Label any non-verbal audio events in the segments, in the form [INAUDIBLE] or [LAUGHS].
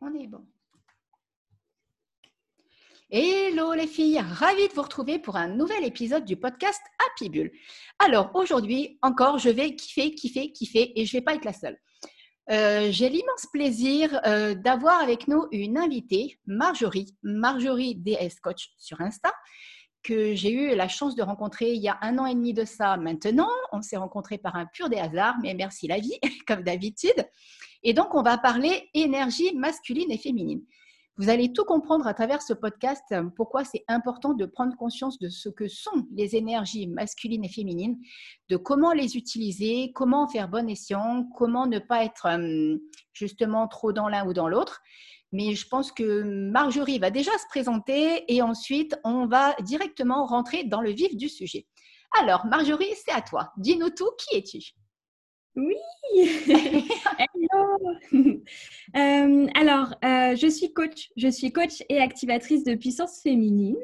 On est bon. Hello les filles, ravie de vous retrouver pour un nouvel épisode du podcast Happy Bull. Alors aujourd'hui encore, je vais kiffer, kiffer, kiffer et je ne vais pas être la seule. Euh, j'ai l'immense plaisir euh, d'avoir avec nous une invitée, Marjorie, Marjorie DS Coach sur Insta, que j'ai eu la chance de rencontrer il y a un an et demi de ça maintenant. On s'est rencontrés par un pur des hasards, mais merci la vie, [LAUGHS] comme d'habitude. Et donc, on va parler énergie masculine et féminine. Vous allez tout comprendre à travers ce podcast, pourquoi c'est important de prendre conscience de ce que sont les énergies masculines et féminines, de comment les utiliser, comment faire bon escient, comment ne pas être euh, justement trop dans l'un ou dans l'autre. Mais je pense que Marjorie va déjà se présenter et ensuite on va directement rentrer dans le vif du sujet. Alors, Marjorie, c'est à toi. Dis-nous tout, qui es-tu? Oui, [LAUGHS] [LAUGHS] hello. [LAUGHS] Euh, alors, euh, je suis coach. Je suis coach et activatrice de puissance féminine.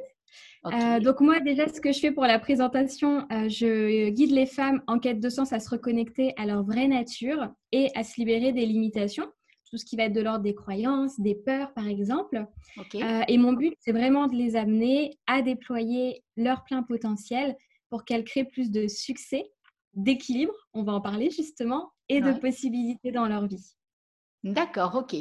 Euh, donc moi, déjà, ce que je fais pour la présentation, je guide les femmes en quête de sens à se reconnecter à leur vraie nature et à se libérer des limitations tout ce qui va être de l'ordre des croyances, des peurs, par exemple. et mon but, c'est vraiment de les amener à déployer leur plein potentiel pour qu'elles créent plus de succès d'équilibre, on va en parler justement, et de possibilités dans leur vie. D'accord, ok.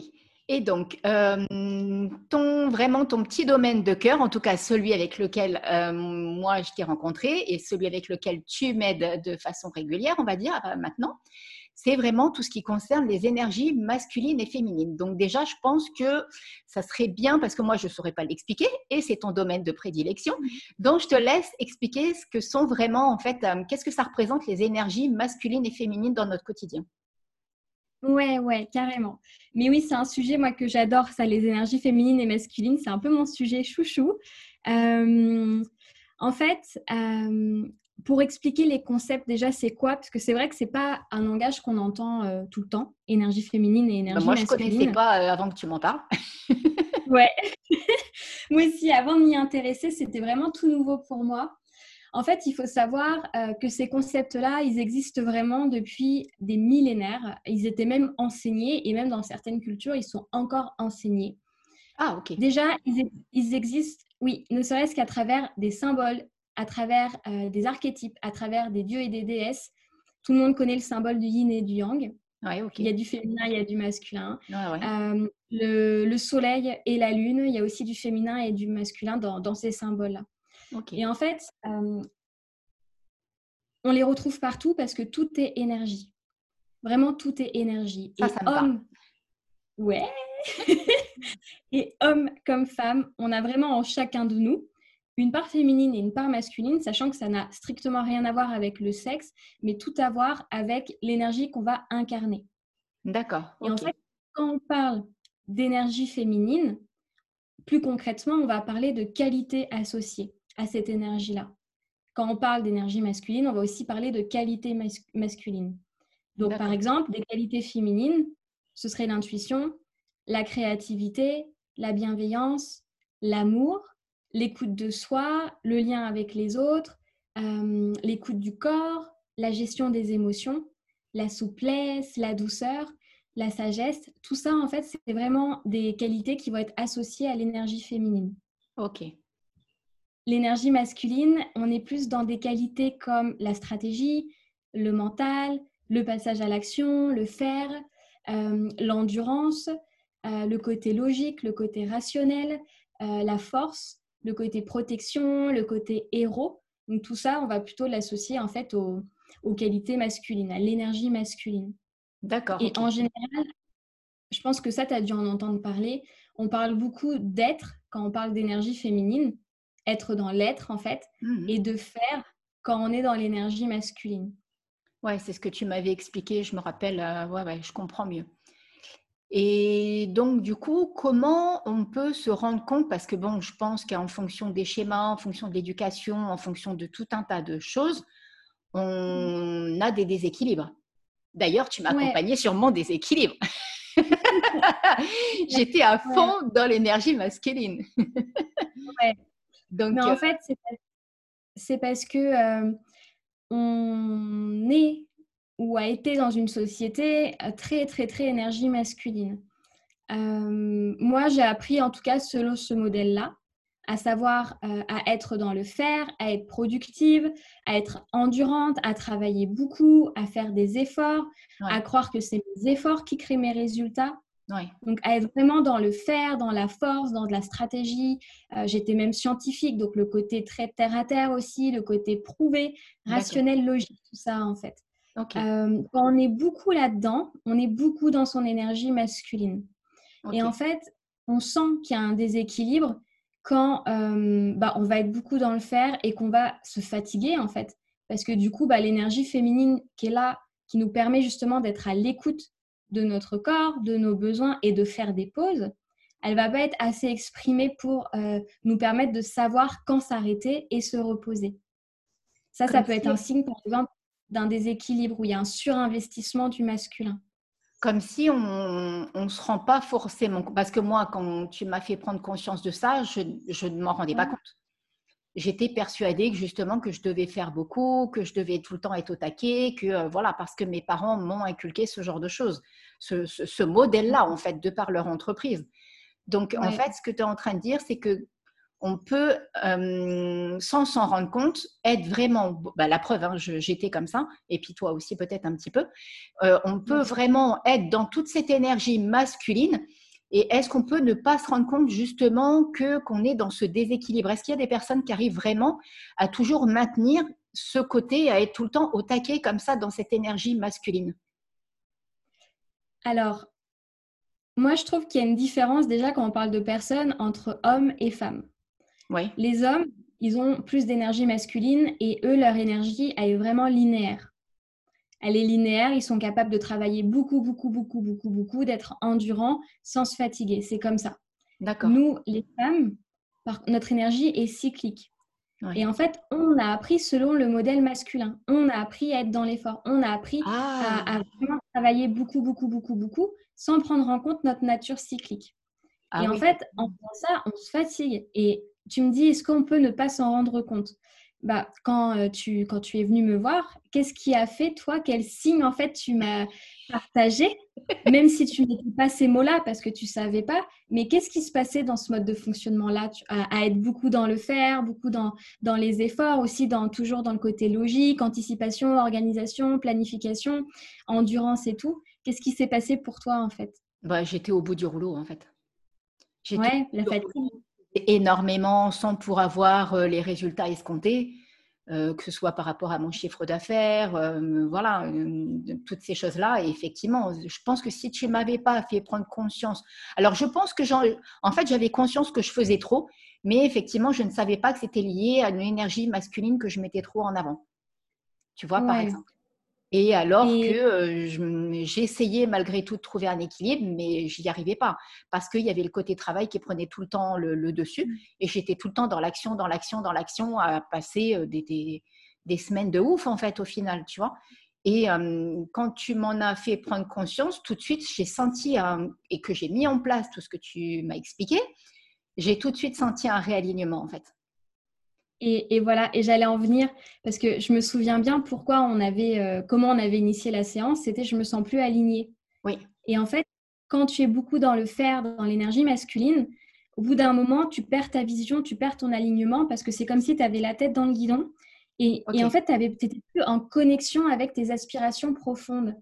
Et donc, euh, ton, vraiment ton petit domaine de cœur, en tout cas celui avec lequel euh, moi je t'ai rencontré et celui avec lequel tu m'aides de façon régulière, on va dire euh, maintenant, c'est vraiment tout ce qui concerne les énergies masculines et féminines. Donc déjà, je pense que ça serait bien, parce que moi, je ne saurais pas l'expliquer, et c'est ton domaine de prédilection. Donc, je te laisse expliquer ce que sont vraiment, en fait, euh, qu'est-ce que ça représente les énergies masculines et féminines dans notre quotidien. Ouais, ouais, carrément. Mais oui, c'est un sujet, moi, que j'adore, ça, les énergies féminines et masculines. C'est un peu mon sujet chouchou. Euh, en fait, euh, pour expliquer les concepts, déjà, c'est quoi? Parce que c'est vrai que c'est pas un langage qu'on entend euh, tout le temps, énergie féminine et énergie masculine. Bah, moi, je connaissais pas euh, avant que tu m'en parles. [LAUGHS] ouais. [LAUGHS] moi aussi, avant de m'y intéresser, c'était vraiment tout nouveau pour moi. En fait, il faut savoir euh, que ces concepts-là, ils existent vraiment depuis des millénaires. Ils étaient même enseignés et même dans certaines cultures, ils sont encore enseignés. Ah, ok. Déjà, ils, ils existent, oui, ne serait-ce qu'à travers des symboles, à travers euh, des archétypes, à travers des dieux et des déesses. Tout le monde connaît le symbole du yin et du yang. Il y a du féminin, il y a du masculin. Euh, le, soleil et la lune, il y a aussi du féminin et du masculin dans, ces symboles-là. Et en fait, euh, on les retrouve partout parce que tout est énergie. Vraiment, tout est énergie. et homme, ouais. [LAUGHS] et homme comme femme, on a vraiment en chacun de nous une part féminine et une part masculine, sachant que ça n'a strictement rien à voir avec le sexe, mais tout à voir avec l'énergie qu'on va incarner. D'accord. Et en fait, quand on parle d'énergie féminine, plus concrètement, on va parler de qualité associée à cette énergie-là. Quand on parle d'énergie masculine, on va aussi parler de qualité masculine. Donc, par exemple, des qualités féminines, ce serait l'intuition, la créativité, la bienveillance, l'amour, l'écoute de soi, le lien avec les autres, euh, l'écoute du corps, la gestion des émotions, la souplesse, la douceur, la sagesse. Tout ça, en fait, c'est vraiment des qualités qui vont être associées à l'énergie féminine. Ok. L'énergie masculine, on est plus dans des qualités comme la stratégie, le mental, le passage à l'action, le faire, euh, l'endurance, euh, le côté logique, le côté rationnel, la force, le côté protection, le côté héros. Donc tout ça, on va plutôt l'associer en fait aux, qualités masculines, à l'énergie masculine. D'accord. Et en général, je pense que ça, tu as dû en entendre parler. On parle beaucoup d'être quand on parle d'énergie féminine, être dans l'être en fait, mmh et de faire quand on est dans l'énergie masculine. Ouais, c'est ce que tu m'avais expliqué, je me rappelle, euh, ouais, ouais, je comprends mieux. Et donc, du coup, comment on peut se rendre compte, parce que bon, je pense qu'en fonction des schémas, en fonction de l'éducation, en fonction de tout un tas de choses, on a des déséquilibres. D'ailleurs, tu m'as accompagné sur mon déséquilibre. [LAUGHS] J'étais à fond dans l'énergie masculine. ouais. [LAUGHS] Donc, Mais en euh fait, c'est parce que euh, on est ou a été dans une société euh, très, très, très énergie masculine. moi, j'ai appris en tout cas selon ce modèle-là à savoir à être dans le faire, à être productive, à être endurante, à travailler beaucoup, à faire des efforts, à croire que c'est mes efforts qui créent mes résultats. Donc, à être vraiment dans le faire, dans la force, dans de la stratégie. J'étais même scientifique, donc le côté très terre à terre aussi, le côté prouvé, rationnel, logique, tout ça en fait. Quand on est beaucoup là-dedans, on est beaucoup dans son énergie masculine. Et en fait, on sent qu'il y a un déséquilibre quand bah, on va être beaucoup dans le faire et qu'on va se fatiguer en fait. Parce que du coup, bah, l'énergie féminine qui est là, qui nous permet justement d'être à l'écoute de notre corps, de nos besoins et de faire des pauses, elle va pas être assez exprimée pour nous permettre de savoir quand s'arrêter et se reposer. Ça, ça peut être un signe, par exemple, d'un déséquilibre où il y a un surinvestissement du masculin comme si on ne se rend pas forcément. Parce que moi, quand tu m'as fait prendre conscience de ça, je, ne m'en rendais pas compte. J'étais persuadée que justement que je devais faire beaucoup, que je devais tout le temps être au taquet, que euh, voilà, parce que mes parents m'ont inculqué ce genre de choses, ce modèle-là, en fait, de par leur entreprise. Donc, en fait, ce que tu es en train de dire, c'est que on peut, euh, sans s'en rendre compte, être vraiment, bah, la preuve, hein, j'étais comme ça, et puis toi aussi peut-être un petit peu, euh, on peut vraiment être dans toute cette énergie masculine. Et est-ce qu'on peut ne pas se rendre compte justement que qu'on est dans ce déséquilibre? Est-ce qu'il y a des personnes qui arrivent vraiment à toujours maintenir ce côté, à être tout le temps au taquet comme ça dans cette énergie masculine? Alors, moi je trouve qu'il y a une différence déjà quand on parle de personnes entre hommes et femmes. Les hommes, ils ont plus d'énergie masculine et eux, leur énergie, elle est vraiment linéaire. Elle est linéaire, ils sont capables de travailler beaucoup, beaucoup, beaucoup, beaucoup, beaucoup, d'être endurants sans se fatiguer. C'est comme ça. D'accord. Nous, les femmes, notre énergie est cyclique. Et en fait, on a appris selon le modèle masculin. On a appris à être dans l'effort. On a appris à, ah. vraiment travailler beaucoup, beaucoup, beaucoup, beaucoup, sans prendre en compte notre nature cyclique. Ah et en fait, en faisant ça, on se fatigue. Et tu me dis, est-ce qu'on peut ne pas s'en rendre compte? Bah, quand, euh, tu, quand tu es venu me voir, qu'est-ce qui a fait, toi, quel signe, en fait, tu m'as partagé, [LAUGHS] même si tu n'étais pas ces mots-là parce que tu savais pas, mais qu'est-ce qui se passait dans ce mode de fonctionnement-là, à, être beaucoup dans le faire, beaucoup dans, dans les efforts, aussi dans, toujours dans le côté logique, anticipation, organisation, planification, endurance et tout. Qu'est-ce qui s'est passé pour toi, en fait? Bah, J'étais au bout du rouleau, en fait. Ouais, la fatigue énormément sans pour avoir euh, les résultats escomptés, euh, que ce soit par rapport à mon chiffre d'affaires, euh, voilà, toutes ces choses-là. Et effectivement, je pense que si tu ne m'avais pas fait prendre conscience, alors je pense que en fait, j'avais conscience que je faisais trop, mais effectivement, je ne savais pas que c'était lié à une énergie masculine que je mettais trop en avant. Tu vois, par exemple. Et alors que j'essayais malgré tout de trouver un équilibre, mais je n'y arrivais pas parce qu'il y avait le côté travail qui prenait tout le temps le, dessus mmh. et j'étais tout le temps dans l'action, dans l'action, dans l'action à passer des, des, semaines de ouf en fait au final, tu vois. Et quand tu m'en as fait prendre conscience, tout de suite, j'ai senti et que j'ai mis en place tout ce que tu m'as expliqué, j'ai tout de suite senti un réalignement en fait. Et, voilà, et j'allais en venir parce que je me souviens bien pourquoi on avait, euh, comment on avait initié la séance. C'était je me sens plus alignée. Oui. Et en fait, quand tu es beaucoup dans le faire, dans l'énergie masculine, au bout d'un moment, tu perds ta vision, tu perds ton alignement parce que c'est comme si tu avais la tête dans le guidon. Et, en fait, tu n'étais plus en connexion avec tes aspirations profondes.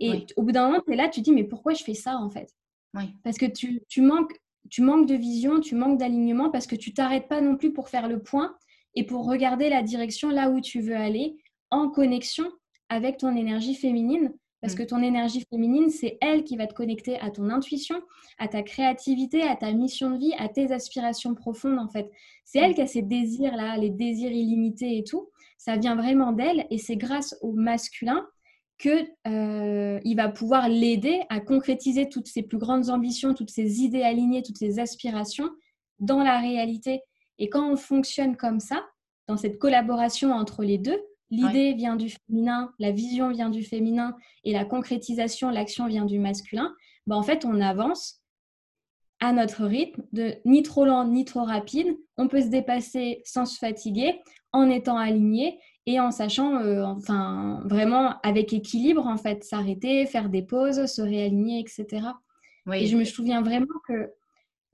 Et au bout d'un moment, tu es là, tu te dis, mais pourquoi je fais ça en fait? Oui. Parce que tu, tu, manques, tu manques de vision, tu manques d'alignement parce que tu t'arrêtes pas non plus pour faire le point et pour regarder la direction là où tu veux aller en connexion avec ton énergie féminine. Parce mm. que ton énergie féminine, c'est elle qui va te connecter à ton intuition, à ta créativité, à ta mission de vie, à tes aspirations profondes en fait. C'est elle mm. qui a ces désirs-là, les désirs illimités et tout. Ça vient vraiment d'elle et c'est grâce au masculin que euh, va pouvoir l'aider à concrétiser toutes ses plus grandes ambitions, toutes ses idées alignées, toutes ses aspirations dans la réalité. Et quand on fonctionne comme ça, dans cette collaboration entre les deux, l'idée vient du féminin, la vision vient du féminin et la concrétisation, l'action vient du masculin, ben en fait, on avance à notre rythme, de ni trop lent ni trop rapide. On peut se dépasser sans se fatiguer, en étant aligné et en sachant, euh, enfin, vraiment avec équilibre, en fait, s'arrêter, faire des pauses, se réaligner, etc. Et je me souviens vraiment que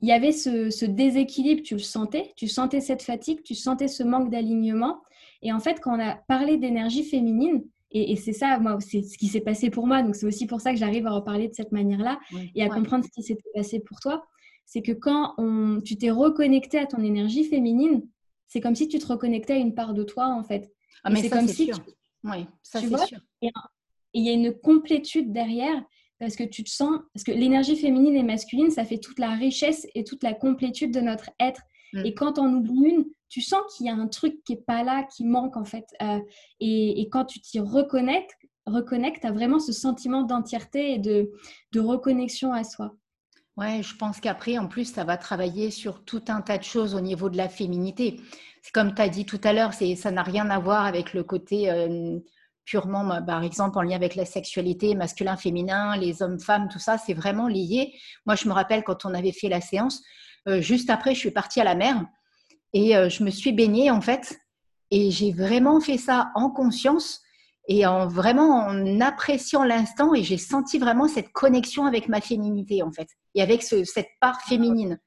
il y avait ce, déséquilibre, tu le sentais, tu sentais cette fatigue, tu sentais ce manque d'alignement. Et en fait, quand on a parlé d'énergie féminine, et, c'est ça, moi, c'est ce qui s'est passé pour moi, donc c'est aussi pour ça que j'arrive à reparler de cette manière-là et à comprendre ce qui s'était passé pour toi, c'est que quand on, tu t'es reconnecté à ton énergie féminine, c'est comme si tu te reconnectais à une part de toi, en fait. Ah, mais c'est comme si sûr. Oui, ça c'est sûr. Et il y a une complétude derrière parce que tu te sens, parce que l'énergie féminine et masculine, ça fait toute la richesse et toute la complétude de notre être. Mm. Et quand on oublie une, tu sens qu'il y a un truc qui est pas là, qui manque en fait. Euh, et, quand tu t'y reconnectes, reconnectes, tu as vraiment ce sentiment d'entièreté et de, de reconnexion à soi. Ouais, je pense qu'après, en plus, ça va travailler sur tout un tas de choses au niveau de la féminité. C'est comme tu as dit tout à l'heure, ça n'a rien à voir avec le côté euh, purement, bah, par exemple, en lien avec la sexualité, masculin, féminin, les hommes, femmes, tout ça, c'est vraiment lié. Moi, je me rappelle quand on avait fait la séance, euh, juste après, je suis partie à la mer et euh, je me suis baignée, en fait, et j'ai vraiment fait ça en conscience et en vraiment en appréciant l'instant et j'ai senti vraiment cette connexion avec ma féminité, en fait, et avec cette part féminine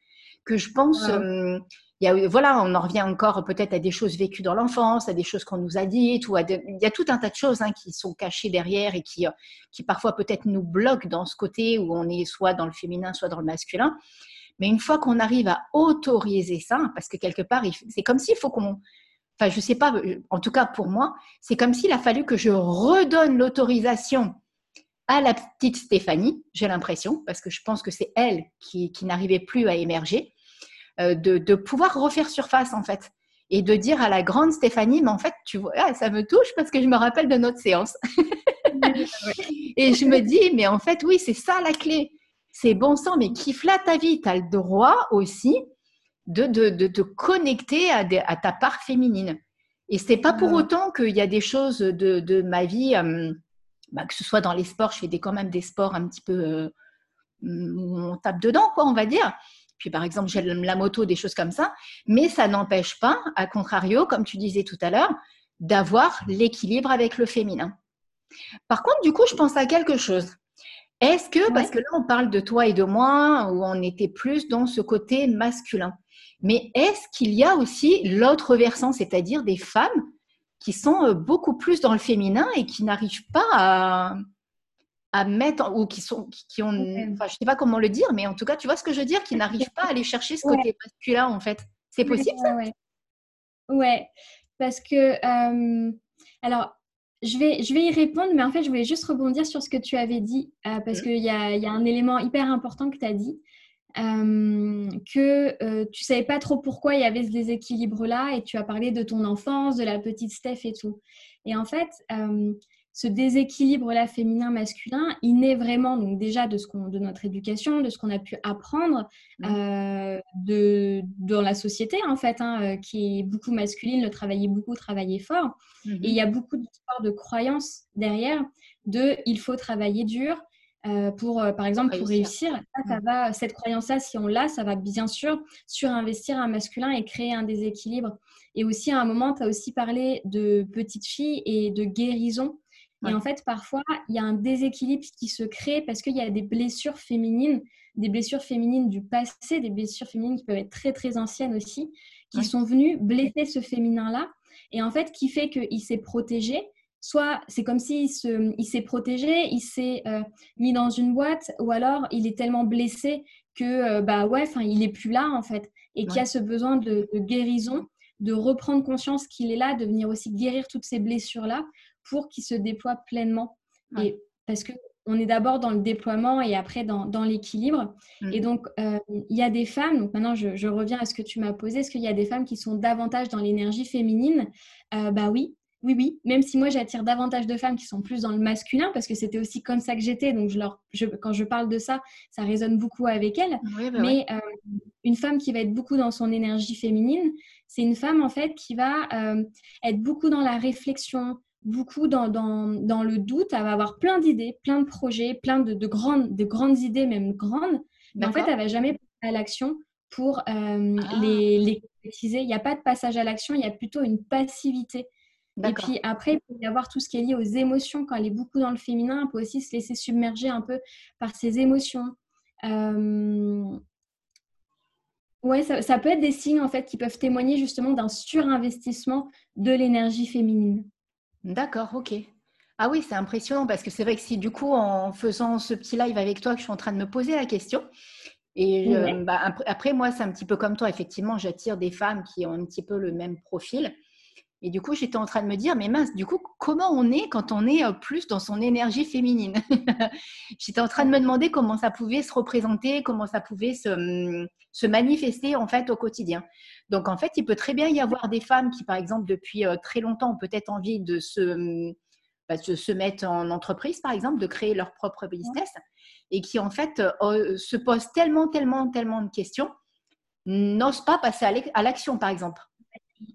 que je pense voilà, on en revient encore peut-être à des choses vécues dans l'enfance, à des choses qu'on nous a dites, ou il y a tout un tas de choses hein, qui sont cachées derrière et qui, euh, qui parfois peut-être nous bloquent dans ce côté où on est soit dans le féminin, soit dans le masculin. Mais une fois qu'on arrive à autoriser ça, parce que quelque part, c'est comme s'il faut qu'on, enfin, je sais pas, euh, en tout cas pour moi, c'est comme s'il a fallu que je redonne l'autorisation à la petite Stéphanie, j'ai l'impression, parce que je pense que c'est elle qui, qui n'arrivait plus à émerger euh, de, pouvoir refaire surface en fait et de dire à la grande Stéphanie, mais en fait, tu vois, ah, ça me touche parce que je me rappelle de notre séance. [LAUGHS] et je me dis, mais en fait, oui, c'est ça la clé. C'est bon sang, mais kiffe-la ta vie. Tu as le droit aussi de, de, te connecter à, à, ta part féminine. Et c'est pas pour autant qu'il y a des choses de, de ma vie, euh, bah, que ce soit dans les sports, je fais des, quand même des sports un petit peu euh, où on tape dedans, quoi, on va dire. Puis par exemple, j'ai la moto, des choses comme ça. Mais ça n'empêche pas, à contrario, comme tu disais tout à l'heure, d'avoir l'équilibre avec le féminin. Par contre, du coup, je pense à quelque chose. Est-ce que, parce que là, on parle de toi et de moi, où on était plus dans ce côté masculin, mais est-ce qu'il y a aussi l'autre versant, c'est-à-dire des femmes qui sont euh, beaucoup plus dans le féminin et qui n'arrivent pas à, à mettre ou qui sont qui ont enfin je sais pas comment le dire mais en tout cas tu vois ce que je veux dire qui n'arrivent pas à aller chercher ce côté masculin en fait c'est possible ça? ouais. parce que alors je vais, je vais y répondre, mais en fait, je voulais juste rebondir sur ce que tu avais dit, euh, parce mmh. qu'il y a, y a, un élément hyper important que tu as dit, que euh, tu savais pas trop pourquoi il y avait ce déséquilibre-là, et tu as parlé de ton enfance, de la petite Steph et tout. Et en fait, ce déséquilibre-là féminin-masculin, il naît vraiment donc déjà de, ce de notre éducation, de ce qu'on a pu apprendre mmh. euh, de, dans la société, en fait, hein, euh, qui est beaucoup masculine, le travailler beaucoup, travailler fort. Mmh Et il y a beaucoup d'histoires de croyances derrière de il faut travailler dur, euh, pour, par exemple, pour réussir. Ça, mmh. va, cette croyance-là, si on l'a, ça va bien sûr surinvestir un masculin et créer un déséquilibre. Et aussi, à un moment, tu as aussi parlé de petites filles et de guérison. Et en fait, parfois, il y a un déséquilibre qui se crée parce qu'il y a des blessures féminines, des blessures féminines du passé, des blessures féminines qui peuvent être très, très anciennes aussi, qui sont venues blesser ce féminin-là. Et en fait, qui fait qu'il s'est protégé. Soit c'est comme s'il se, il s'est protégé, il s'est euh, mis dans une boîte, ou alors il est tellement blessé que, euh, bah ouais, enfin, il est plus là en fait. Et qu'il y a ce besoin de, de guérison, de reprendre conscience qu'il est là, de venir aussi guérir toutes ces blessures-là pour qu'il se déploie pleinement. Et parce que on est d'abord dans le déploiement et après dans, dans l'équilibre. Mm. Et donc, euh, il y a des femmes, donc maintenant je, reviens à ce que tu m'as posé, est-ce qu'il y a des femmes qui sont davantage dans l'énergie féminine? Euh, Bah oui, oui, oui. Même si moi j'attire davantage de femmes qui sont plus dans le masculin, parce que c'était aussi comme ça que j'étais. Donc, je leur, quand je parle de ça, ça résonne beaucoup avec elles. Bah Mais euh, une femme qui va être beaucoup dans son énergie féminine, c'est une femme en fait qui va être beaucoup dans la réflexion, beaucoup dans, dans, le doute, elle va avoir plein d'idées, plein de projets, plein de, de, grandes, de grandes idées, même grandes, mais en fait, elle va jamais passer à l'action pour euh, ah. les, les concrétiser. Il n'y a pas de passage à l'action, il y a plutôt une passivité. Et puis après, il peut y avoir tout ce qui est lié aux émotions. Quand elle est beaucoup dans le féminin, elle peut aussi se laisser submerger un peu par ses émotions. Ouais, ça, peut être des signes en fait qui peuvent témoigner justement d'un surinvestissement de l'énergie féminine. D'accord, ok. Ah oui, c'est impressionnant parce que c'est vrai que si du coup, en faisant ce petit live avec toi, que je suis en train de me poser la question, et bah, après, moi, c'est un petit peu comme toi, effectivement, j'attire des femmes qui ont un petit peu le même profil. Et du coup, j'étais en train de me dire, mais mince, du coup, comment on est quand on est euh, plus dans son énergie féminine? [LAUGHS] J'étais en train de me demander comment ça pouvait se représenter, comment ça pouvait se, hum, se, manifester en fait au quotidien. Donc en fait, il peut très bien y avoir des femmes qui, par exemple, depuis euh, très longtemps ont peut-être envie de se, hum, bah, se, mettre en entreprise, par exemple, de créer leur propre business, et qui en fait euh, se posent tellement, tellement, tellement de questions, n'osent pas passer à l'action, par exemple.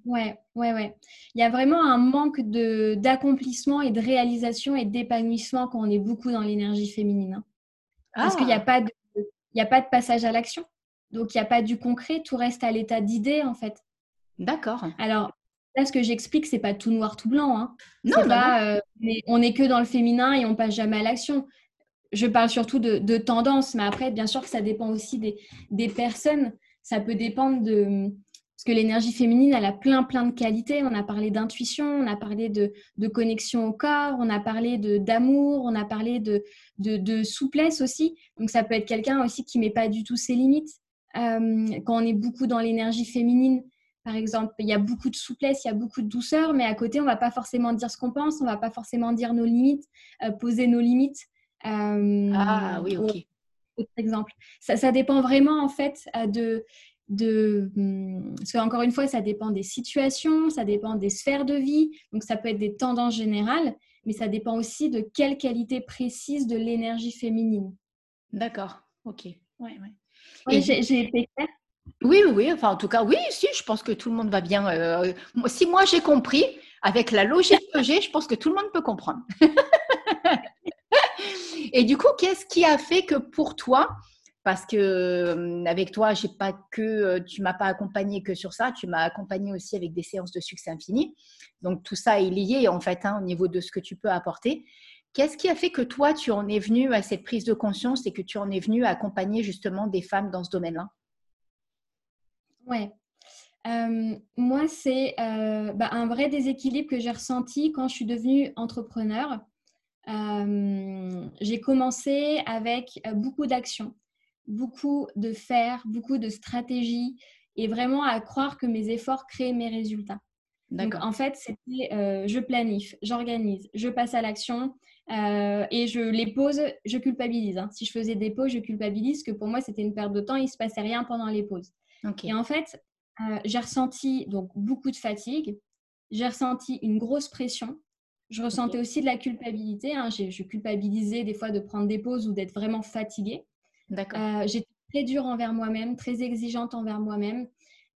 Ouais, ouais, ouais. Il y a vraiment un manque de, d'accomplissement et de réalisation et d'épanouissement quand on est beaucoup dans l'énergie féminine. Hein. Parce qu'il n'y a, ah! pas de, il a pas de passage à l'action. Donc, il n'y a pas du concret. Tout reste à l'état d'idée, en fait. D'accord. Alors, là, ce que j'explique, c'est pas tout noir, tout blanc. Hein. Non, pas, euh, on n'est que dans le féminin et on passe jamais à l'action. Je parle surtout de, de tendance, mais après, bien sûr que ça dépend aussi des, des personnes. Ça peut dépendre de parce que l'énergie féminine, elle a plein, plein de qualités. On a parlé d'intuition, on a parlé de, connexion au corps, on a parlé d'amour, on a parlé de, de, souplesse aussi. Donc, ça peut être quelqu'un aussi qui ne met pas du tout ses limites. Euh, quand on est beaucoup dans l'énergie féminine, par exemple, il y a beaucoup de souplesse, il y a beaucoup de douceur, mais à côté, on ne va pas forcément dire ce qu'on pense, on ne va pas forcément dire nos limites, euh, poser nos limites. Euh, ah oui, ok. Par exemple, ça, ça, dépend vraiment en fait de de... Hum, parce qu'encore une fois, ça dépend des situations, ça dépend des sphères de vie, donc ça peut être des tendances générales, mais ça dépend aussi de quelle qualité précise de l'énergie féminine. D'accord, ok. Ouais, ouais. j'ai été claire oui, oui, enfin en tout cas, oui, si, je pense que tout le monde va bien. Euh, si moi j'ai compris, avec la logique que j'ai, je pense que tout le monde peut comprendre. [LAUGHS] Et du coup, qu'est-ce qui a fait que pour toi, parce que avec toi, j'ai pas tu m'as pas accompagné que sur ça, tu m'as accompagné aussi avec des séances de succès infini. Donc tout ça est lié en fait hein, au niveau de ce que tu peux apporter. Qu'est-ce qui a fait que toi, tu en es venu à cette prise de conscience et que tu en es venu à accompagner justement des femmes dans ce domaine-là? Ouais. moi, c'est bah, un vrai déséquilibre que j'ai ressenti quand je suis devenue entrepreneur. j'ai commencé avec beaucoup d'actions beaucoup de faire, beaucoup de stratégies et vraiment à croire que mes efforts créent mes résultats. Donc, en fait, c'était euh, je planifie, j'organise, je passe à l'action euh, et je les pose, je culpabilise. Hein. Si je faisais des pauses, je culpabilise, que pour moi, c'était une perte de temps, il ne se passait rien pendant les pauses. Et en fait, euh, j'ai ressenti donc beaucoup de fatigue, j'ai ressenti une grosse pression, je ressentais aussi de la culpabilité. Hein. Je culpabilisais des fois de prendre des pauses ou d'être vraiment fatiguée. Euh, j'étais très dure envers moi-même, très exigeante envers moi-même.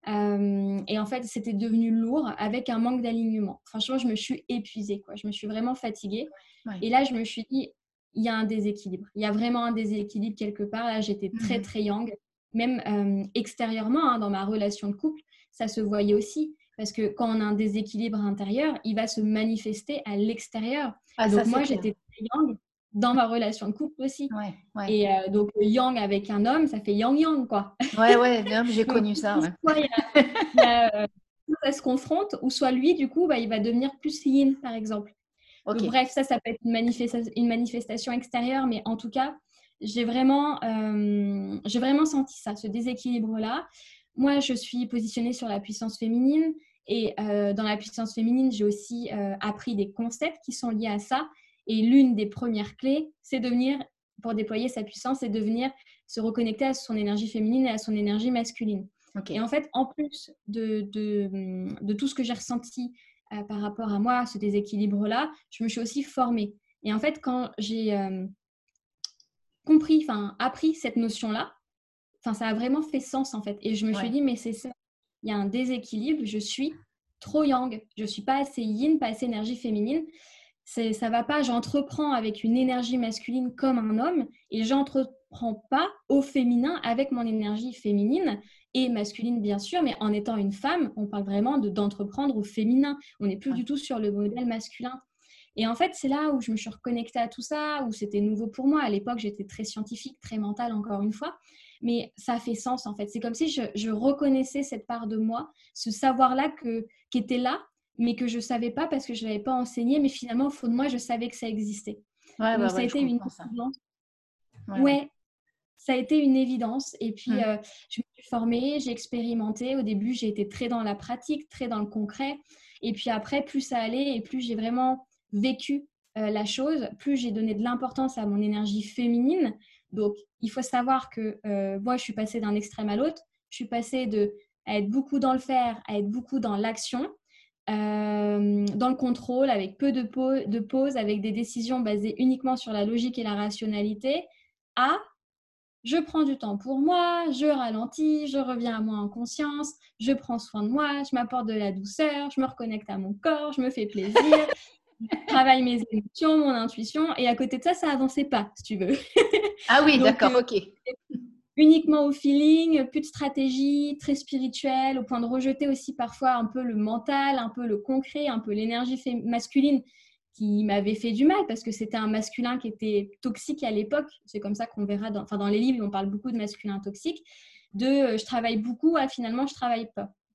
Euh, et en fait, c'était devenu lourd avec un manque d'alignement. Franchement, je me suis épuisée, quoi. Je me suis vraiment fatiguée. Et là, je me suis dit, il y a un déséquilibre. Il y a vraiment un déséquilibre quelque part. Là, j'étais très, mmh très yang. Même euh, extérieurement, hein, dans ma relation de couple, ça se voyait aussi. Parce que quand on a un déséquilibre intérieur, il va se manifester à l'extérieur. Ah, donc, moi, j'étais très yang dans ma relation de couple aussi. Et euh, donc, yang avec un homme, ça fait yang-yang, quoi. Ouais, ouais, j'ai connu ça. Ouais. Euh, ça se confronte, ou soit lui, du coup, bah, il va devenir plus yin, par exemple. bref, ça, ça peut être une, manifestation, une manifestation extérieure, mais en tout cas, j'ai vraiment, euh, j'ai vraiment senti ça, ce déséquilibre-là. Moi, je suis positionnée sur la puissance féminine. Et dans la puissance féminine, j'ai aussi appris des concepts qui sont liés à ça et l'une des premières clés, c'est de venir, pour déployer sa puissance, c'est de venir se reconnecter à son énergie féminine et à son énergie masculine. Et en fait, en plus de, de, tout ce que j'ai ressenti euh, par rapport à moi, ce déséquilibre-là, je me suis aussi formée. Et en fait, quand j'ai euh, compris, enfin, appris cette notion-là, enfin, ça a vraiment fait sens en fait. Et je me suis dit, mais c'est ça, il y a un déséquilibre, je suis trop yang, je suis pas assez yin, pas assez énergie féminine ça va pas, j'entreprends avec une énergie masculine comme un homme et j'entreprends pas au féminin avec mon énergie féminine et masculine bien sûr, mais en étant une femme, on parle vraiment de d'entreprendre au féminin. On n'est plus du tout sur le modèle masculin. Et en fait, c'est là où je me suis reconnectée à tout ça, où c'était nouveau pour moi. À l'époque, j'étais très scientifique, très mentale, encore une fois. Mais ça fait sens, en fait. C'est comme si je, reconnaissais cette part de moi, ce savoir-là qui était là, mais que je ne savais pas parce que je ne l'avais pas enseigné. Mais finalement, au fond de moi, je savais que ça existait. Ouais, Donc, ça a été une évidence. Ouais, ça a été une évidence. Et puis, mmh. euh, je me suis formée, j'ai expérimenté. Au début, j'ai été très dans la pratique, très dans le concret. Et puis après, plus ça allait et plus j'ai vraiment vécu euh, la chose, plus j'ai donné de l'importance à mon énergie féminine. Donc, il faut savoir que euh, moi, je suis passée d'un extrême à l'autre. Je suis passée de à être beaucoup dans le faire, à être beaucoup dans l'action, euh, dans le contrôle, avec peu de, pauses, de pauses, avec des décisions basées uniquement sur la logique et la rationalité, à je prends du temps pour moi, je ralentis, je reviens à moi en conscience, je prends soin de moi, je m'apporte de la douceur, je me reconnecte à mon corps, je me fais plaisir, [LAUGHS] je travaille mes émotions, mon intuition, et à côté de ça, ça n'avançait pas, si tu veux. ah oui, [LAUGHS] d'accord, euh, ok. Uniquement au feeling, plus de stratégie, très spirituelle, au point de rejeter aussi parfois un peu le mental, un peu le concret, un peu l'énergie masculine qui m'avait fait du mal parce que c'était un masculin qui était toxique à l'époque. C'est comme ça qu'on verra dans, enfin, dans les livres, on parle beaucoup de masculin toxique. De euh, je travaille beaucoup à finalement je travaille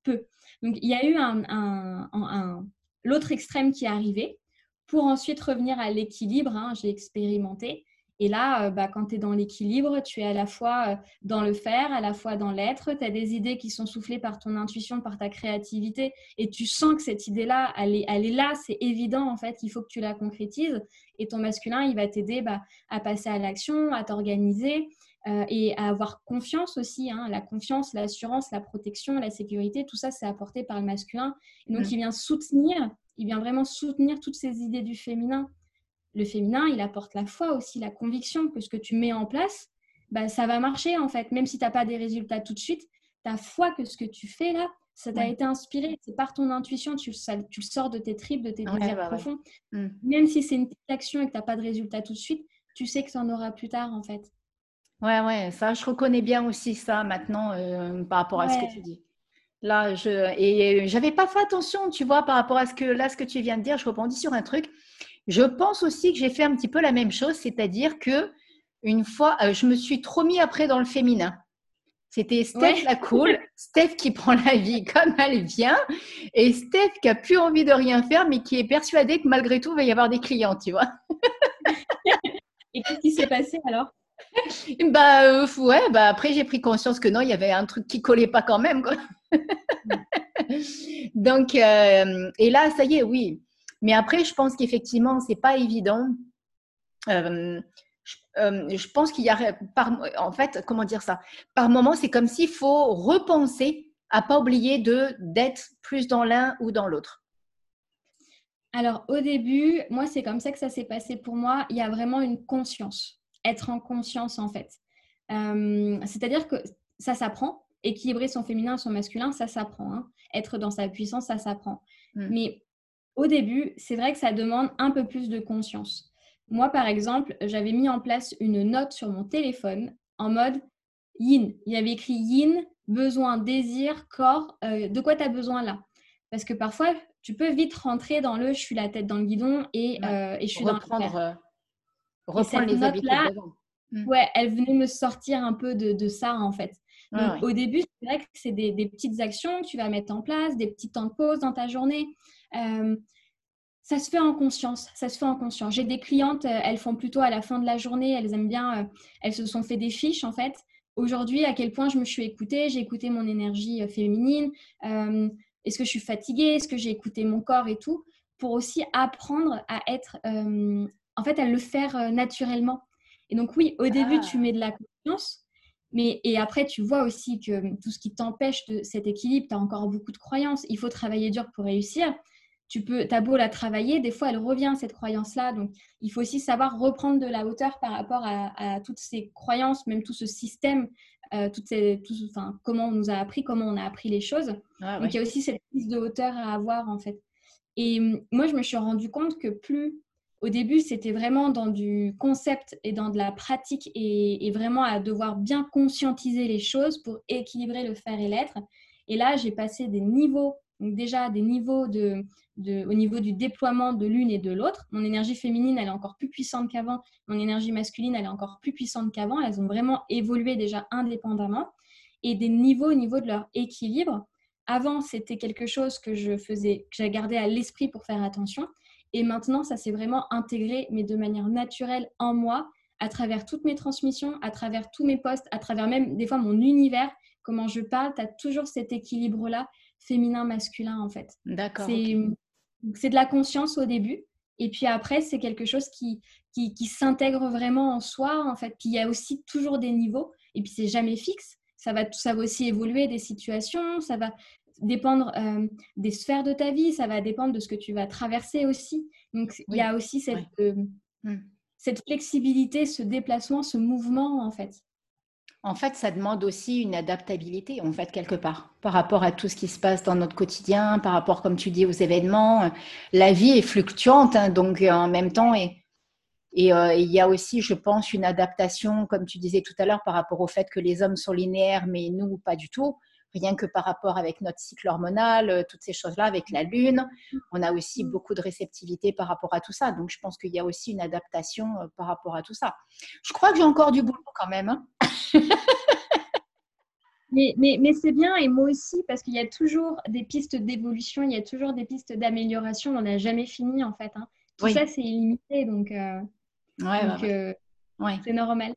peu. Donc il y a eu un, l'autre extrême qui est arrivé pour ensuite revenir à l'équilibre. Hein, j'ai expérimenté et là, euh, bah, quand tu es dans l'équilibre, tu es à la fois euh, dans le faire, à la fois dans l'être. Tu as des idées qui sont soufflées par ton intuition, par ta créativité, et tu sens que cette idée-là, elle est, elle est là, c'est évident en fait, il faut que tu la concrétises. Et ton masculin, il va t'aider bah, à passer à l'action, à t'organiser. Euh, et à avoir confiance aussi. Hein. La confiance, l'assurance, la protection, la sécurité, tout ça, c'est apporté par le masculin. donc, mmh. il vient soutenir, il vient vraiment soutenir toutes ces idées du féminin le féminin, il apporte la foi aussi, la conviction que ce que tu mets en place, bah, ça va marcher en fait. Même si tu n'as pas des résultats tout de suite, ta foi que ce que tu fais là, ça t'a été inspiré. C'est par ton intuition, tu, tu le sors de tes tripes, de tes désirs bah profonds. Hmm. Même si c'est une petite action et que tu n'as pas de résultat tout de suite, tu sais que ça en aura plus tard en fait. Ouais, ouais, ça, je reconnais bien aussi ça maintenant euh, par rapport à ce que tu dis. Là, je et j'avais pas fait attention, tu vois, par rapport à ce que là, ce que tu viens de dire, je rebondis sur un truc. Je pense aussi que j'ai fait un petit peu la même chose, c'est-à-dire que une fois, euh, je me suis trop mis après dans le féminin. C'était Steph la cool, Steph qui prend la vie [LAUGHS] comme elle vient, et Steph qui a plus envie de rien faire, mais qui est persuadée que malgré tout, il va y avoir des clients, tu vois. [LAUGHS] et qu'est-ce qui s'est passé alors? Bah euh, ouais, bah après j'ai pris conscience que non, il y avait un truc qui collait pas quand même. Quoi. [LAUGHS] Donc euh, et là, ça y est, oui, mais après, je pense qu'effectivement, c'est pas évident. Euh, euh, je, pense qu'il y a, par, en fait, comment dire ça? Par moment, c'est comme s'il faut repenser à pas oublier de d'être plus dans l'un ou dans l'autre. Alors, au début, moi, c'est comme ça que ça s'est passé pour moi. Il y a vraiment une conscience, être en conscience, en fait. Euh, c'est-à-dire que ça s'apprend. Équilibrer son féminin, son masculin, ça s'apprend. Hein. Être dans sa puissance, ça s'apprend. Mm. Mais au début, c'est vrai que ça demande un peu plus de conscience. Moi, par exemple, j'avais mis en place une note sur mon téléphone en mode yin. Il y avait écrit yin, besoin, désir, corps. Euh, de quoi tu as besoin là? Parce que parfois, tu peux vite rentrer dans le je suis la tête dans le guidon et, euh, je suis reprendre, dans le euh, reprendre les habitudes mmh. Ouais, elle venait me sortir un peu de, ça en fait. Au début, c'est vrai que c'est des, des, petites actions que tu vas mettre en place, des petits temps de pause dans ta journée. Euh, ça se fait en conscience, ça se fait en conscience. J'ai des clientes, euh, elles font plutôt à la fin de la journée, elles aiment bien, euh, elles se sont fait des fiches en fait. Aujourd'hui, à quel point je me suis écoutée, j'ai écouté mon énergie féminine, est-ce que je suis fatiguée, est-ce que j'ai écouté mon corps et tout, pour aussi apprendre à être, en fait, à le faire naturellement. Et donc oui, au début, tu ah. mets de la confiance, mais et après, tu vois aussi que tout ce qui t'empêche de cet équilibre, tu as encore beaucoup de croyances. Il faut travailler dur pour réussir tu peux, as beau la travailler, des fois elle revient cette croyance-là. Donc il faut aussi savoir reprendre de la hauteur par rapport à, toutes ces croyances, même tout ce système, euh, toutes ces, enfin, comment on nous a appris, comment on a appris les choses. Ah Donc il y a aussi cette prise de hauteur à avoir en fait. Et hum, moi je me suis rendu compte que plus au début c'était vraiment dans du concept et dans de la pratique et, et vraiment à devoir bien conscientiser les choses pour équilibrer le faire et l'être. Et là j'ai passé des niveaux Donc déjà des niveaux de, au niveau du déploiement de l'une et de l'autre. Mon énergie féminine, elle est encore plus puissante qu'avant. Mon énergie masculine, elle est encore plus puissante qu'avant. Elles ont vraiment évolué déjà indépendamment. Et des niveaux au niveau de leur équilibre. Avant, c'était quelque chose que je faisais, que j'ai gardé à l'esprit pour faire attention. Et maintenant, ça s'est vraiment intégré, mais de manière naturelle en moi, à travers toutes mes transmissions, à travers tous mes posts, à travers même des fois mon univers, comment je parle, tu as toujours cet équilibre-là, féminin-masculin en fait. D'accord. C'est de la conscience au début. Et puis après, c'est quelque chose qui, qui, qui s'intègre vraiment en soi, en fait. Puis il y a aussi toujours des niveaux. Et puis c'est jamais fixe. Ça va, ça va aussi évoluer des situations. Ça va dépendre euh, des sphères de ta vie. Ça va dépendre de ce que tu vas traverser aussi. Donc il y a aussi cette, euh, mmh. cette flexibilité, ce déplacement, ce mouvement, en fait. En fait, ça demande aussi une adaptabilité, en fait, quelque part, par rapport à tout ce qui se passe dans notre quotidien, par rapport, comme tu dis, aux événements. La vie est fluctuante, hein, donc euh, en même temps, et, euh, il y a aussi, je pense, une adaptation, comme tu disais tout à l'heure, par rapport au fait que les hommes sont linéaires, mais nous, pas du tout rien que par rapport avec notre cycle hormonal, euh, toutes ces choses-là, avec la lune. On a aussi mm. beaucoup de réceptivité par rapport à tout ça. Donc, je pense qu'il y a aussi une adaptation euh, par rapport à tout ça. Je crois que j'ai encore du boulot quand même. Hein. [LAUGHS] mais, mais, mais c'est bien, et moi aussi, parce qu'il y a toujours des pistes d'évolution, il y a toujours des pistes d'amélioration. On n'a jamais fini, en fait. Hein. Tout ça, c'est illimité. Donc, euh, c'est normal.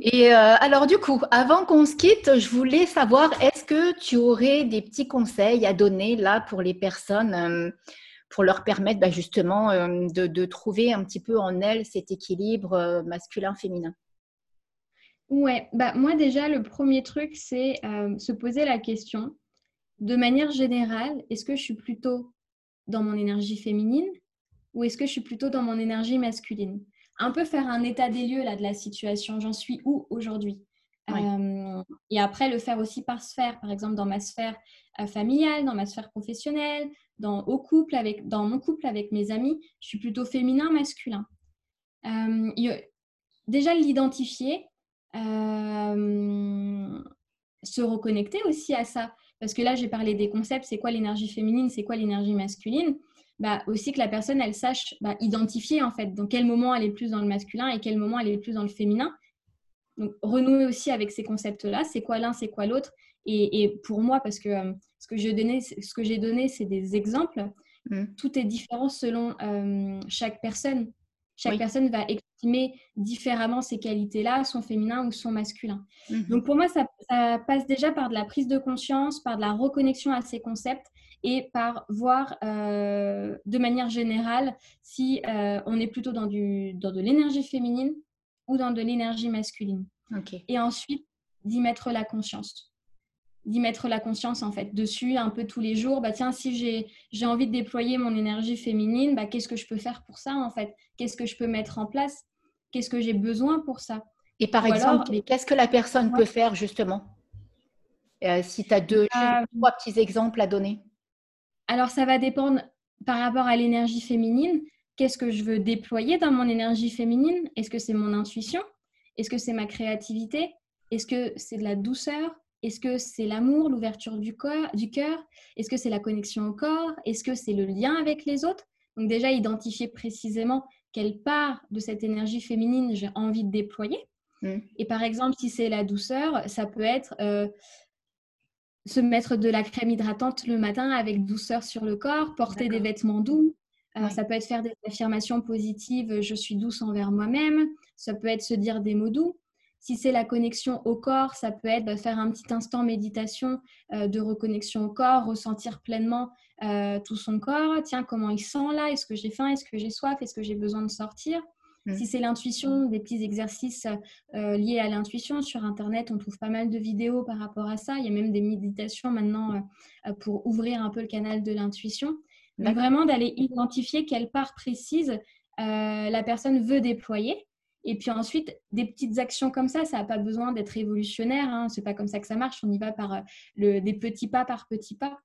Et euh, alors du coup, avant qu'on se quitte, je voulais savoir, est-ce que tu aurais des petits conseils à donner là pour les personnes, euh, pour leur permettre bah, justement euh, de, trouver un petit peu en elles cet équilibre masculin-féminin Ouais, bah moi déjà, le premier truc, c'est se poser la question, de manière générale, est-ce que je suis plutôt dans mon énergie féminine ou est-ce que je suis plutôt dans mon énergie masculine? Un peu faire un état des lieux là, de la situation. J'en suis où aujourd'hui? Euh, Et après, le faire aussi par sphère. Par exemple, dans ma sphère euh, familiale, dans ma sphère professionnelle, dans, au couple avec, dans mon couple avec mes amis, je suis plutôt féminin, masculin. Euh, déjà, l'identifier, se reconnecter aussi à ça. Parce que là, j'ai parlé des concepts, c'est quoi l'énergie féminine, c'est quoi l'énergie masculine? Bah, aussi que la personne, elle sache bah, identifier en fait dans quel moment elle est plus dans le masculin et quel moment elle est plus dans le féminin. Donc, renouer aussi avec ces concepts-là, c'est quoi l'un, c'est quoi l'autre. Et, pour moi, parce que euh, ce que j'ai donné, ce que j'ai donné, c'est des exemples. Mmh. Tout est différent selon euh, chaque personne. Chaque personne va exprimer différemment ces qualités-là, son féminin ou son masculin. Mmh. Donc pour moi, ça, passe déjà par de la prise de conscience, par de la reconnexion à ces concepts et par voir euh, de manière générale si euh, on est plutôt dans, du, dans de l'énergie féminine ou dans de l'énergie masculine. Et ensuite, d'y mettre la conscience. D'y mettre la conscience en fait dessus un peu tous les jours. Bah tiens, si j'ai envie de déployer mon énergie féminine, bah, qu'est-ce que je peux faire pour ça en fait? Qu'est-ce que je peux mettre en place? Qu'est-ce que j'ai besoin pour ça? Et par exemple, qu'est-ce que la personne peut faire justement? Euh, Si tu as deux, trois petits exemples à donner. Alors, ça va dépendre par rapport à l'énergie féminine. Qu'est-ce que je veux déployer dans mon énergie féminine? Est-ce que c'est mon intuition? Est-ce que c'est ma créativité? Est-ce que c'est de la douceur? Est-ce que c'est l'amour, l'ouverture du, du cœur? Est-ce que c'est la connexion au corps? Est-ce que c'est le lien avec les autres? Donc déjà, identifier précisément quelle part de cette énergie féminine j'ai envie de déployer. Mmh. Et par exemple, si c'est la douceur, ça peut être euh, se mettre de la crème hydratante le matin avec douceur sur le corps, porter des vêtements doux. Euh, ça peut être faire des affirmations positives, je suis douce envers moi-même. Ça peut être se dire des mots doux. Si c'est la connexion au corps, ça peut être bah, faire un petit instant méditation euh, de reconnexion au corps, ressentir pleinement euh, tout son corps. Tiens, comment il sent là? Est-ce que j'ai faim? Est-ce que j'ai soif? Est-ce que j'ai besoin de sortir? Mmh. Si c'est l'intuition, des petits exercices euh, liés à l'intuition, sur Internet, on trouve pas mal de vidéos par rapport à ça. Il y a même des méditations maintenant euh, euh, pour ouvrir un peu le canal de l'intuition. Donc vraiment d'aller identifier quelle part précise la personne veut déployer. Et puis ensuite, des petites actions comme ça, ça n'a pas besoin d'être révolutionnaire. Hein. C'est pas comme ça que ça marche. On y va par le, des petits pas par petits pas.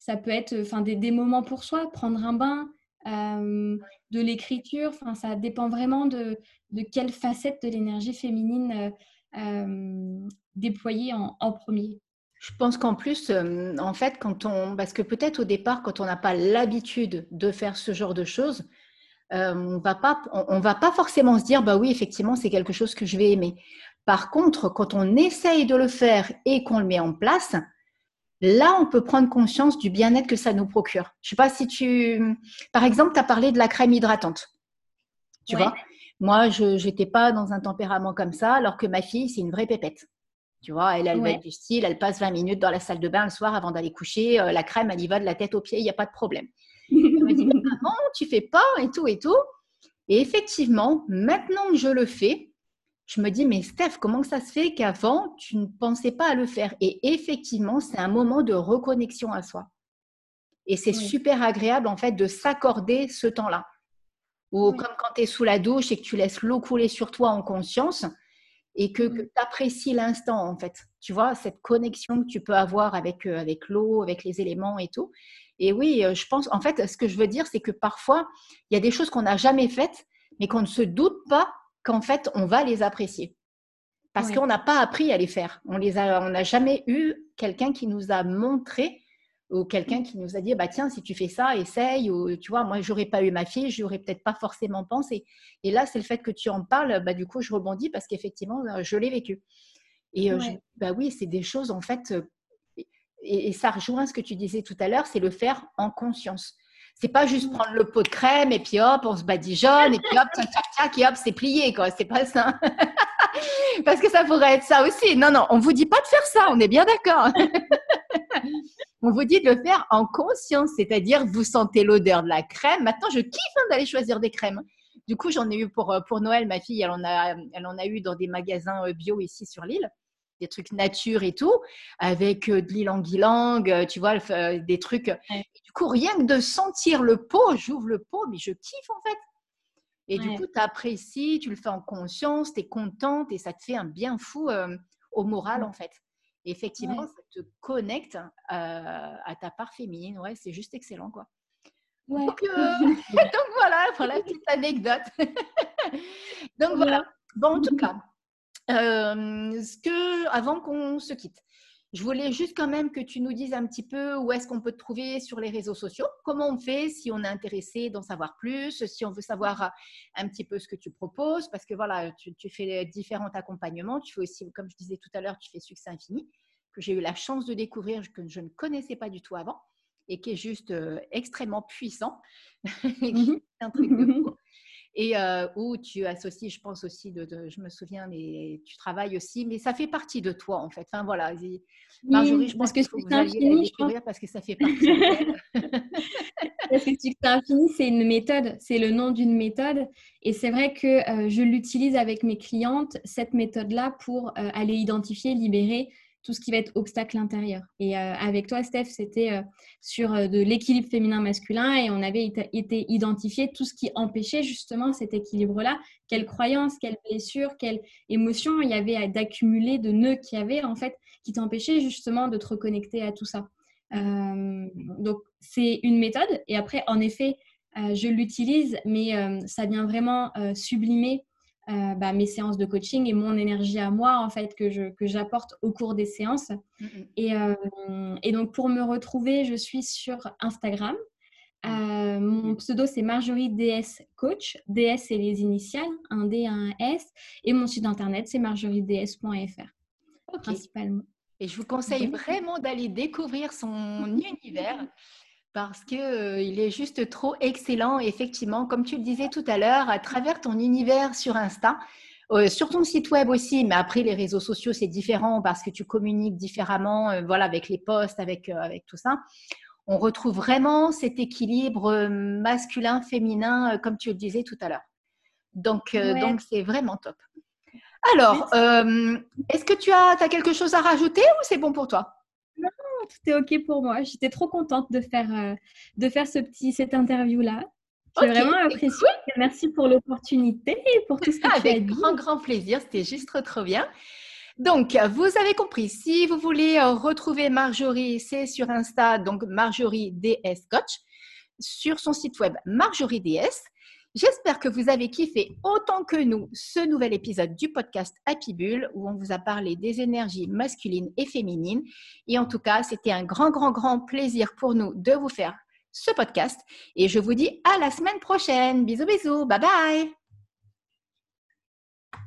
Ça peut être enfin, des, des moments pour soi, prendre un bain, euh, de l'écriture. Enfin, ça dépend vraiment de, quelle facette de l'énergie féminine euh, euh, déployer en, premier. Je pense qu'en plus, euh, en fait, quand on, parce que peut-être au départ, quand on n'a pas l'habitude de faire ce genre de choses, on va pas, on, va pas forcément se dire, bah oui, effectivement, c'est quelque chose que je vais aimer. Par contre, quand on essaye de le faire et qu'on le met en place, là, on peut prendre conscience du bien-être que ça nous procure. Je sais pas si tu, par exemple, tu as parlé de la crème hydratante. Tu vois, moi, je n'étais pas dans un tempérament comme ça, alors que ma fille, c'est une vraie pépette. Tu vois, elle, elle va être du style, elle passe 20 minutes dans la salle de bain le soir avant d'aller coucher. Euh, la crème, elle y va de la tête aux pieds, il n'y a pas de problème. Elle me dit, [LAUGHS] maman, tu fais pas et tout et tout. Et effectivement, maintenant que je le fais, je me dis, mais Steph, comment ça se fait qu'avant, tu ne pensais pas à le faire? Et effectivement, c'est un moment de reconnexion à soi. Et c'est super agréable, en fait, de s'accorder ce temps-là. Ou comme quand tu es sous la douche et que tu laisses l'eau couler sur toi en conscience, et que, tu apprécies l'instant en fait. Tu vois, cette connexion que tu peux avoir avec, euh, avec l'eau, avec les éléments et tout. Et oui, euh, je pense, en fait, ce que je veux dire, c'est que parfois, il y a des choses qu'on n'a jamais faites, mais qu'on ne se doute pas qu'en fait, on va les apprécier. Parce qu'on n'a pas appris à les faire. On les a, on n'a jamais eu quelqu'un qui nous a montré ou quelqu'un qui nous a dit bah tiens si tu fais ça essaye ou tu vois moi j'aurais pas eu ma fille j'aurais peut-être pas forcément pensé. Et là c'est le fait que tu en parles bah du coup je rebondis parce qu'effectivement euh, je l'ai vécu. Et euh, bah oui c'est des choses en fait euh, et, ça rejoint ce que tu disais tout à l'heure c'est le faire en conscience c'est pas juste prendre le pot de crème et puis hop on se badigeonne et puis hop tac tac tac et hop c'est plié quoi c'est pas ça [LAUGHS] parce que ça pourrait être ça aussi non non on vous dit pas de faire ça on est bien d'accord [LAUGHS] on vous dit de le faire en conscience, c'est-à-dire vous sentez l'odeur de la crème. Maintenant, je kiffe hein, d'aller choisir des crèmes. Du coup, j'en ai eu pour, euh, pour Noël. Ma fille, elle en, a, elle en a eu dans des magasins euh, bio ici sur l'île. Des trucs nature et tout, avec euh, de l'ylang-ylang, tu vois, des trucs. Du coup, rien que de sentir le pot, j'ouvre le pot, mais je kiffe en fait. Et du coup, tu apprécies, tu le fais en conscience, tu es contente et ça te fait un bien fou au moral en fait effectivement, ça te connecte euh, à ta part féminine. Ouais, c'est juste excellent, quoi. Donc, euh, [LAUGHS] [LAUGHS] donc, voilà, pour la petite anecdote. [LAUGHS] donc voilà. Bon, en tout cas, euh, ce que, avant qu'on se quitte, je voulais juste quand même que tu nous dises un petit peu où est-ce qu'on peut te trouver sur les réseaux sociaux, comment on fait si on est intéressé d'en savoir plus, si on veut savoir un petit peu ce que tu proposes, parce que voilà, tu, fais différents accompagnements, tu fais aussi, comme je disais tout à l'heure, tu fais Succès Infini, que j'ai eu la chance de découvrir, que je ne connaissais pas du tout avant, et qui est juste euh, extrêmement puissant, [LAUGHS] mmh un truc de fou et euh, où tu associes, je pense aussi, de, je me souviens, mais tu travailles aussi, mais ça fait partie de toi en fait. Enfin voilà, Marjorie, je pense que que vous alliez la découvrir parce que ça fait partie [LAUGHS] [LAUGHS] Parce que Succès Infini, c'est une méthode, c'est le nom d'une méthode. Et c'est vrai que euh, je l'utilise avec mes clientes, cette méthode-là, pour euh, aller identifier, libérer tout ce qui va être obstacle intérieur. Et euh, avec toi, Steph, c'était euh, sur euh, de l'équilibre féminin-masculin et on avait été identifié tout ce qui empêchait justement cet équilibre-là. Quelles croyances, quelles blessures, quelles émotions il y avait d'accumuler, de nœuds qu'il y avait en fait, qui t'empêchaient justement de te reconnecter à tout ça. donc, c'est une méthode. Et après, en effet, je l'utilise, mais ça vient vraiment sublimer euh, bah, mes séances de coaching et mon énergie à moi en fait que, je, que j'apporte au cours des séances. Mm, mm. Et, euh, et, donc pour me retrouver, je suis sur Instagram. Mm. Euh, mon pseudo c'est Marjorie DS Coach. DS c'est les initiales, un D, un S. Et mon site internet c'est marjorieds.fr principalement. Et je vous conseille vraiment d'aller découvrir son [LAUGHS] univers parce qu'il euh, il est juste trop excellent. Effectivement, comme tu le disais tout à l'heure, à travers ton univers sur Insta, euh, sur ton site web aussi, mais après les réseaux sociaux, c'est différent parce que tu communiques différemment, euh, voilà, avec les posts, avec, avec tout ça. On retrouve vraiment cet équilibre masculin-féminin, comme tu le disais tout à l'heure. Donc, donc c'est vraiment top. Alors, est-ce que tu as, as quelque chose à rajouter ou c'est bon pour toi? [LAUGHS] tout est OK pour moi. J'étais trop contente de faire, euh, de faire ce petit, cette interview-là. J'ai vraiment apprécié. Merci pour l'opportunité et pour tout ce que tu Avec grand, grand plaisir. C'était juste trop, trop bien. Donc, vous avez compris, si vous voulez euh, retrouver Marjorie, c'est sur Insta, donc Marjorie DS Coach, sur son site web Marjorie DS. J'espère que vous avez kiffé autant que nous ce nouvel épisode du podcast Happy Bull où on vous a parlé des énergies masculines et féminines. Et en tout cas, c'était un grand, grand, grand plaisir pour nous de vous faire ce podcast. Et je vous dis à la semaine prochaine. Bisous, bisous. Bye bye.